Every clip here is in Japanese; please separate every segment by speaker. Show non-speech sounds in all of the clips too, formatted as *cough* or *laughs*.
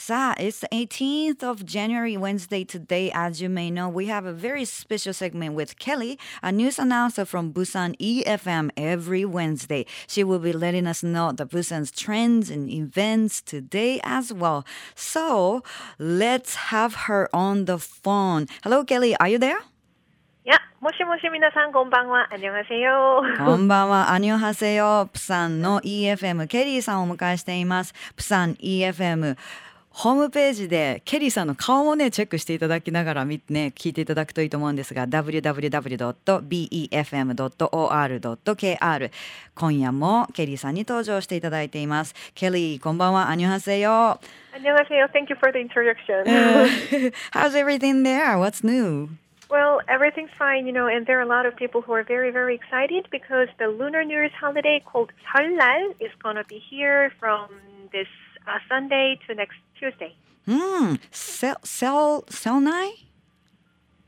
Speaker 1: さあ、it's the 18th of January, Wednesday. Today, as you may know, we have a very special segment with Kelly, a news announcer from Busan EFM every Wednesday. She will be letting us know the Busan's trends and events today as well. So, let's have her on the phone. Hello, Kelly. Are you there?
Speaker 2: や、もしもし皆さんこんばんは。あにょはせよ。
Speaker 1: こんばんは。アニョハセヨ。プサンの EFM、ケリーさんをお迎えしています。プサン EFM。 ホームページでケリーさんの顔もねチェックしていただきながら見てね聞いていただくといいと思うんですが www.befm.or.kr 今夜もケリーさんに登場していただいていますケリーこんばんはアニョハセヨ
Speaker 2: あにょはせよ。Thank you for the introduction.
Speaker 1: How's everything there? What's new?
Speaker 2: well, everything's fine, you know, and there are a lot of people who are very, very excited because the Lunar New Year's holiday called Seollal is going to be here from this uh, Sunday to next Tuesday.
Speaker 1: Hmm. Sel
Speaker 2: sel
Speaker 1: selnai.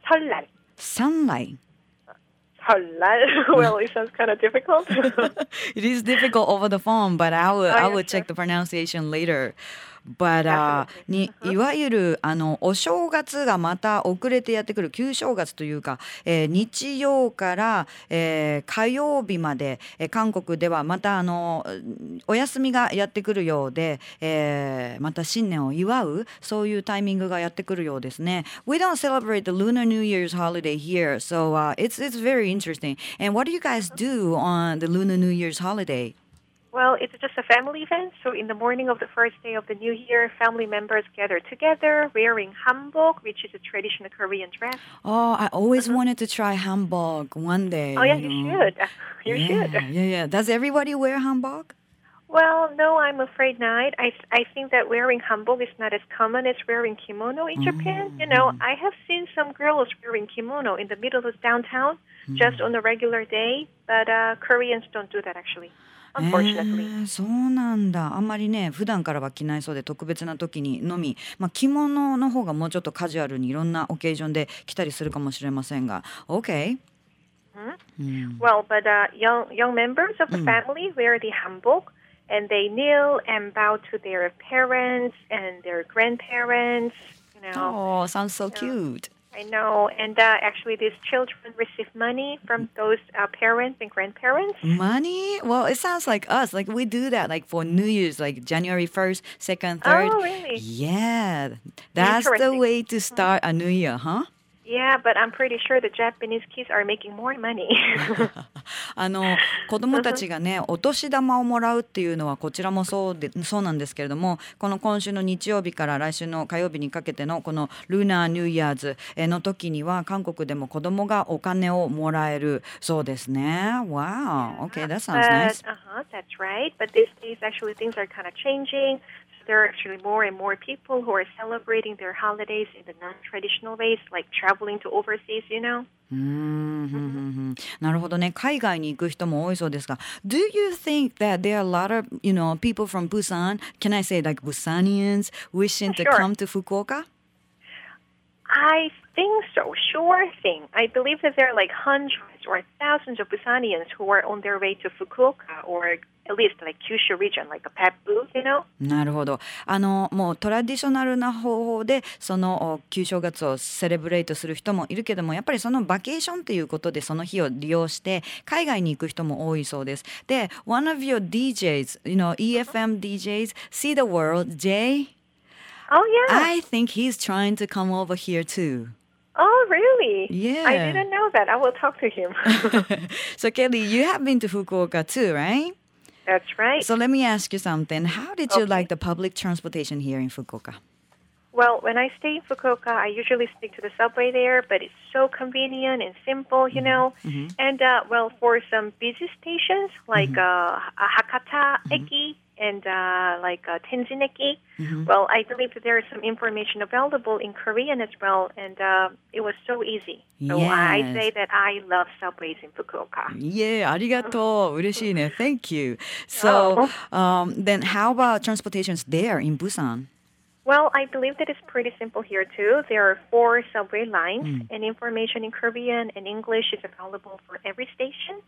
Speaker 1: 설날. Sunlight.
Speaker 2: Sunlight. *laughs* well, it sounds kind of difficult. *laughs*
Speaker 1: it is difficult over the phone, but I will
Speaker 2: oh,
Speaker 1: I will yes, check the pronunciation later. But、uh, にいわゆるあのお正月がまた遅れてやってくる旧正月というか、えー日曜から、えー火曜日まで、えー韓国ではまたあのうんお休みがやってくるようで、えーまた新年を祝うそういうタイミングがやってくるようですね。We don't celebrate the Lunar New Year's holiday here, so、uh, it's it's very interesting. And what do you guys do on the Lunar New Year's holiday?
Speaker 2: Well, it's just a family event. So in the morning of the first day of the new year, family members gather together wearing hanbok, which is a traditional Korean dress.
Speaker 1: Oh, I always wanted to try hanbok one day.
Speaker 2: Uh-huh. Oh, yeah, you
Speaker 1: know.
Speaker 2: should. *laughs* You
Speaker 1: yeah,
Speaker 2: should.
Speaker 1: Yeah, yeah. Does everybody wear hanbok?
Speaker 2: Well, no, I'm afraid not. I I think that wearing hanbok is not as common as wearing kimono in Japan. You know, I have seen some girls wearing kimono in the middle of downtown just on a regular day, but uh, Koreans don't do that actually, unfortunately.
Speaker 1: えーそうなんだあんまりね普段からは着ないそうで特別な時にのみ、まあ、着物の方がもうちょっとカジュアルにいろんなオケージョンで着たりするかもしれませんが OK、うん、
Speaker 2: Well, but uh, young young members of the family wear the hanbok. And they kneel and bow to their parents and their grandparents. You know,
Speaker 1: Oh sounds so cute
Speaker 2: I know. And uh, actually, these children receive money from those uh, parents and grandparents.
Speaker 1: Money? Well, it sounds like us. Like we do that, like for New Year's, like January first, second, third.
Speaker 2: Oh, really?
Speaker 1: Yeah, that's the way to start a new year, huh?
Speaker 2: Yeah, but I'm pretty sure the Japanese kids are making more money.
Speaker 1: あの子供たちがねお年玉をもらうっていうのはこちらもそうでそうなんですけれどもこの今週の日曜日から来週の火曜日にかけてのこのルナーニューイヤーズの時には韓国でも子供がお金をもらえるそうですね。Wow, okay, that sounds
Speaker 2: but,
Speaker 1: nice.
Speaker 2: uh-huh, that's right. But these days, actually, things are kind of changing. So there are actually more and more people who are celebrating their holidays in the non-traditional ways, like traveling to overseas, you know?
Speaker 1: うーんふんふんふんなるほどね海外に行く人も多いそうですが Do you think that there are a lot of you know people from Busan can I say like Busanians wishing to
Speaker 2: Sure.
Speaker 1: come to Fukuoka?
Speaker 2: I think so. Sure thing. I believe that there are like hundreds or thousands of Busanians who are on their way to Fukuoka or at least like Kyushu region, like a you know?
Speaker 1: なるほどあのもうトラディショナルな方法でそのお旧正月をセレブレイトする人もいるけどもやっぱりそのバケーションっていうことでその日を利用して海外に行く人も多いそうですで One of your DJs you know EFM DJs See the World Jay
Speaker 2: Oh, yeah.
Speaker 1: I think he's trying to come over here too
Speaker 2: oh, really?
Speaker 1: Yeah.
Speaker 2: I didn't know that. I will talk to him.
Speaker 1: so Kelly you have been to Fukuoka too right
Speaker 2: That's right.
Speaker 1: So let me ask you something. How did you like the public transportation here in Fukuoka?
Speaker 2: Well, when I stay in Fukuoka, I usually stick to the subway there, but it's so convenient and simple, you know. And uh, well, for some busy stations like uh, Hakata Eki and uh, like uh. Mm-hmm. Well, I believe there is some information available in Korean as well, and uh, it was so easy. So
Speaker 1: yes.
Speaker 2: I say that I love subways in Fukuoka.
Speaker 1: Yeah, arigato, *laughs* ureshine, thank you. So oh. um, then, how about transportations there in Busan?
Speaker 2: Well, I believe that it's pretty simple here too. There are four subway lines, and information in Korean and English is available for every station.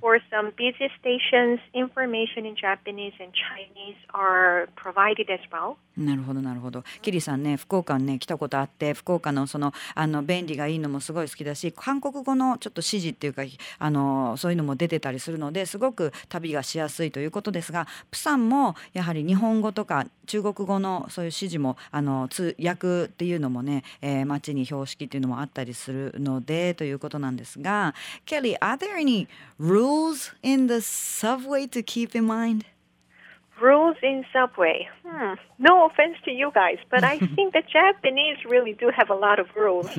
Speaker 2: For some busy stations, information in Japanese and Chinese are provided as well.
Speaker 1: なるほどなるほどキリさんね福岡にね来たことあって福岡のそのあの便利がいいのもすごい好きだし韓国語のちょっと指示っていうかあのそういうのも出てたりするのですごく旅がしやすいということですがプサンもやはり日本語とか中国語のそういう指示もあの通訳っていうのもね、えー、街に標識っていうのもあったりするのでということなんですが Kelly, are there any rules in the subway to keep in mind?
Speaker 2: Rules in subway. Hmm. No offense to you guys, but I think the Japanese really do have a lot of rules.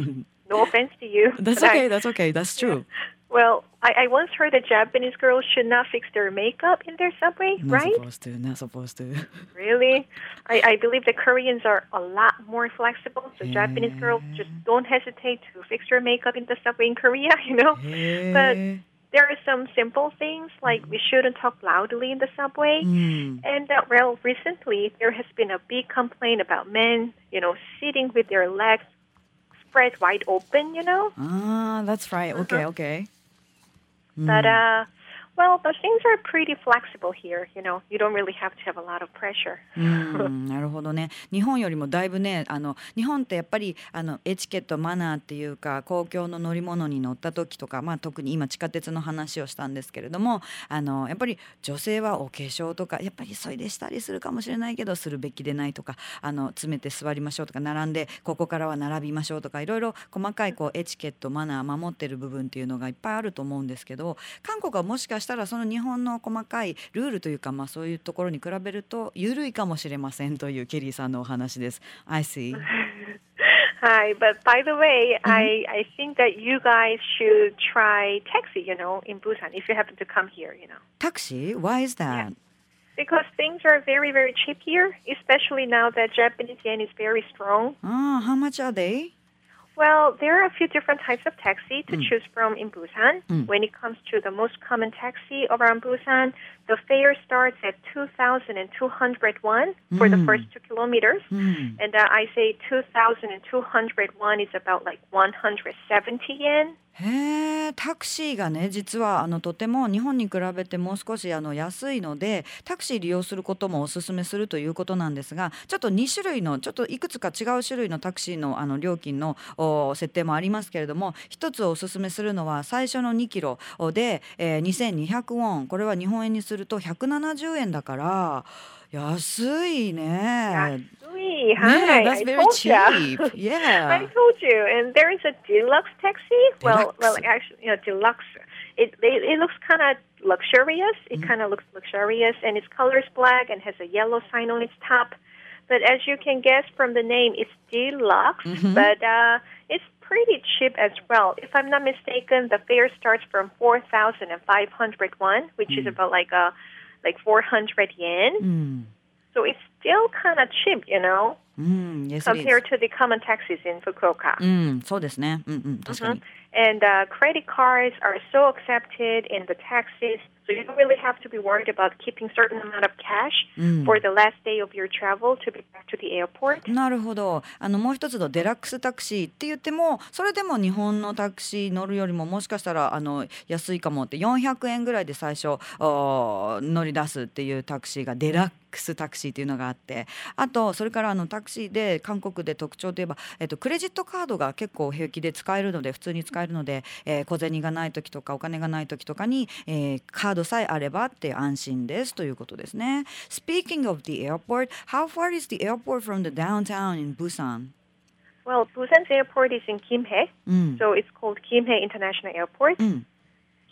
Speaker 2: No offense to you.
Speaker 1: That's
Speaker 2: but I-
Speaker 1: okay, that's okay, that's true.
Speaker 2: Well, I, I once heard that Japanese girls should not fix their makeup in their subway,
Speaker 1: Not
Speaker 2: right?
Speaker 1: supposed to, not supposed to. *laughs*
Speaker 2: Really? I, I believe the Koreans are a lot more flexible, so Japanese girls just don't hesitate to fix their makeup in the subway in Korea, *laughs* you know? But there are some simple things like we shouldn't talk loudly in the subway. And uh, well, recently there has been a big complaint about men, you know, sitting with their legs spread wide open, you know?
Speaker 1: Ah, that's right. Okay, okay.
Speaker 2: para well, the things are pretty flexible here, you know. You don't really have to have a lot of pressure.
Speaker 1: うんなるほどね日本よりもだいぶねあの日本ってやっぱりあのエチケットマナーっていうか公共の乗り物に乗った時とか、まあ、特に今地下鉄の話をしたんですけれどもあのやっぱり女性はお化粧とかやっぱり急いでしたりするかもしれないけどするべきでないとかあの詰めて座りましょうとか並んでここからは並びましょうとかいろいろ細かいこうエチケットマナー守ってる部分っていうのがいっぱいあると思うんですけど韓国はもしかしたらその日本の細かいルールというか、まあ、そういうところに比べると緩いかもしれませんというケリーさんのお話です。I see.
Speaker 2: Hi, but by the way, I, I think that you guys should try taxi, you know, in Busan if you happen to come here, you know.
Speaker 1: Taxi? Why is that?
Speaker 2: Because things are very, very cheap here, especially now that Japanese yen is very strong.
Speaker 1: Ah, how much are they?
Speaker 2: Well, there are a few different types of taxi to mm. choose from in Busan. Mm. When it comes to the most common taxi around Busan, the fare starts at 2,201 for the first two kilometers. And uh, I say 2,201 is about like 170 yen.
Speaker 1: へえタクシーがね実はあのとても日本に比べてもう少しあの安いのでタクシー利用することもおすすめするということなんですがちょっと2種類のちょっといくつか違う種類のタクシーのあの料金のお設定もありますけれども一つおすすめするのは最初の2キロで、えー、2200ウォンこれは日本円にすると170円だから安いね。
Speaker 2: Sweet,
Speaker 1: Yeah,
Speaker 2: hi.
Speaker 1: that's
Speaker 2: I
Speaker 1: very
Speaker 2: told ya.
Speaker 1: cheap. Yeah.
Speaker 2: I told you. And there is a deluxe taxi. Well, well,
Speaker 1: Deluxe.
Speaker 2: actually, you know, deluxe. It it, it looks kind of luxurious. It kind of looks luxurious, and its color is black and has a yellow sign on its top. But as you can guess from the name, it's deluxe. But uh, it's pretty cheap as well. If I'm not mistaken, the fare starts from four thousand and five hundred one, which mm. is about like a like four hundred yen.
Speaker 1: Mm.
Speaker 2: So it's still kind of cheap, you know,
Speaker 1: mm, yes,
Speaker 2: compared to the common taxis in Fukuoka.
Speaker 1: Mm, so mm-hmm.
Speaker 2: And uh, credit cards are so accepted in the taxis so you don't really have to be worried about keeping certain amount of cash for the last day of your travel to be back to the airport.
Speaker 1: なるほどあのもう一つのデラックスタクシーって言ってもそれでも日本のタクシー乗るよりももしかしたらあの安いかもって400円ぐらいで最初お乗り出すっていうタクシーがデラックスタクシーっていうのがあってあとそれからあのタクシーで韓国で特徴といえば、えっと、クレジットカードが結構平気で使えるので普通に使えるので、えー小銭がない時とかお金がない時とかに、えーカードさえあればって安心ですということですね。Speaking of the airport, how far is the airport from the downtown in Busan?
Speaker 2: Well, Busan's airport is in Kimhae,
Speaker 1: うん、
Speaker 2: so it's called Kimhae International Airport.
Speaker 1: うん、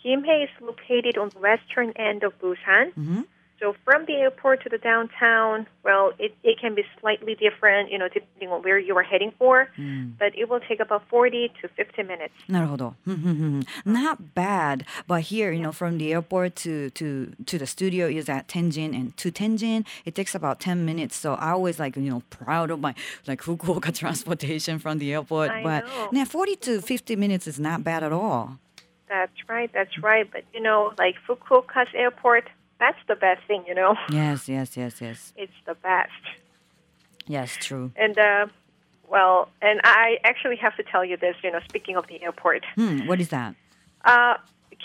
Speaker 2: Kimhae is located on the western end of Busan.
Speaker 1: うん、
Speaker 2: So from the airport to the downtown, well, it, it can be slightly different, you know, depending on where you are heading for, but it will take about 40 to 50 minutes.
Speaker 1: なるほど。うんうん*laughs* うん Not bad, but here, you know, from the airport to to to the studio is at Tenjin, and to Tenjin it takes about 10 minutes. So I always like you know proud of my like Fukuoka *laughs* transportation from the airport.
Speaker 2: I
Speaker 1: but
Speaker 2: know.
Speaker 1: yeah, 40 to 50 minutes is not bad at all.
Speaker 2: That's right, that's right. But, you know, like Fukuoka's airport, that's the best thing, you know.
Speaker 1: Yes, yes, yes, yes. *laughs*
Speaker 2: It's the best.
Speaker 1: Yes, true.
Speaker 2: And uh, well, and I actually have to tell you this. You know, speaking of the airport,
Speaker 1: Hmm, what is that?
Speaker 2: uh,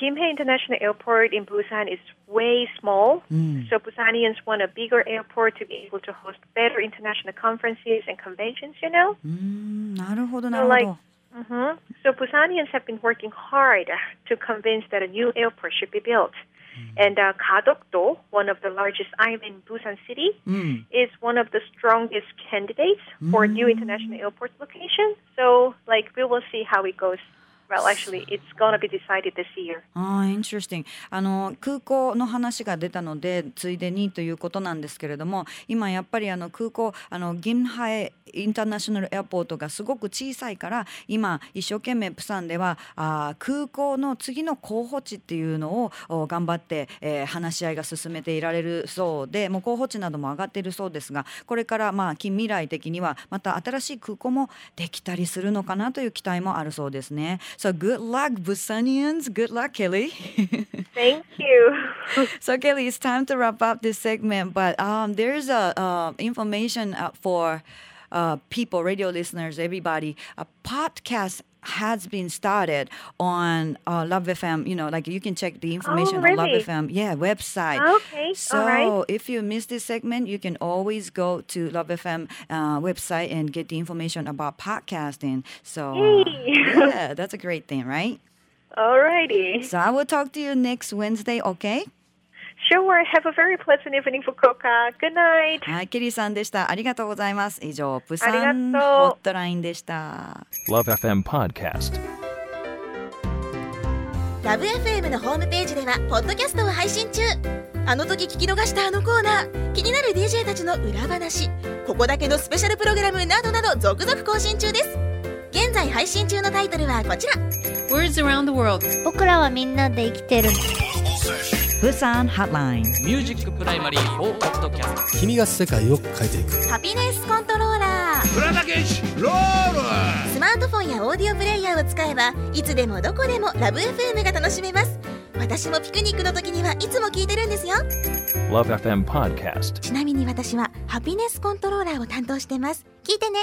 Speaker 2: Kimhae International Airport in Busan is way small. So Busanians want a bigger airport to be able to host better international conferences and conventions. You know.
Speaker 1: うんなるほどなるほ
Speaker 2: like-
Speaker 1: ど。
Speaker 2: hmm So Busanians have been working hard to convince that a new airport should be built. Mm. And uh, Kadokdo, one of the largest island in Busan City, mm.
Speaker 1: うん。
Speaker 2: is one of the strongest candidates for new mm. international airport location. So, like, we will see how it goes. Well, actually, it's gonna be decided this year.
Speaker 1: ああ、interesting。あの空港の話が出たのでついでにということなんですけれども今やっぱりあの空港あのギンハエインターナショナルエアポートがすごく小さいから今一生懸命プサンではあ空港の次の候補地っていうのを頑張って、えー話し合いが進めていられるそうでもう候補地なども上がっているそうですがこれからまあ近未来的にはまた新しい空港もできたりするのかなという期待もあるそうですね。So good luck, Busanians. Good luck, Kelly.
Speaker 2: Thank *laughs* you.
Speaker 1: so Kelly, it's time to wrap up this segment, but um, there's a uh, information uh, for uh, people, radio listeners, everybody. A podcast has been started on uh, Love FM. You know, like you can check the information on Love? FM, yeah, website.
Speaker 2: Okay,
Speaker 1: So
Speaker 2: all right.
Speaker 1: if you miss this segment, you can always go to Love FM uh, website and get the information about podcasting. So uh, yeah, that's a great thing, right? *laughs*
Speaker 2: Alrighty.
Speaker 1: So I will talk to you next Wednesday, okay?
Speaker 2: Sure. Have a very pleasant evening, Fukuoka. Good night.
Speaker 1: はい、ケリーさんでした。ありがとうございます。以上、プサ
Speaker 2: ありが
Speaker 1: ン
Speaker 2: とう
Speaker 1: ホットラインでした。
Speaker 3: Love FM Podcast.
Speaker 4: ラブ f m のホームページではポッドキャストを配信中あの時聞き逃したあのコーナー気になる DJ たちの裏話ここだけのスペシャルプログラムなどなど続々更新中です現在配信中のタイトルはこちら
Speaker 5: Words around the world.
Speaker 6: 僕らはみんなで生きてる
Speaker 1: プサンホットライン。
Speaker 7: ミュージックプライマリー4ポッドキャスト
Speaker 8: 君が世界を変えていく。
Speaker 4: ハピネスコントローラー
Speaker 7: 浦田健士ロール
Speaker 4: スマートフォンやオーディオプレイヤーを使えばいつでもどこでもラブ f m が楽しめます。私もピクニックの時にはいつも聞いてるんですよ。
Speaker 3: Love FM Podcast.
Speaker 4: ちなみに私はハピネスコントローラーを担当してます。聞いてね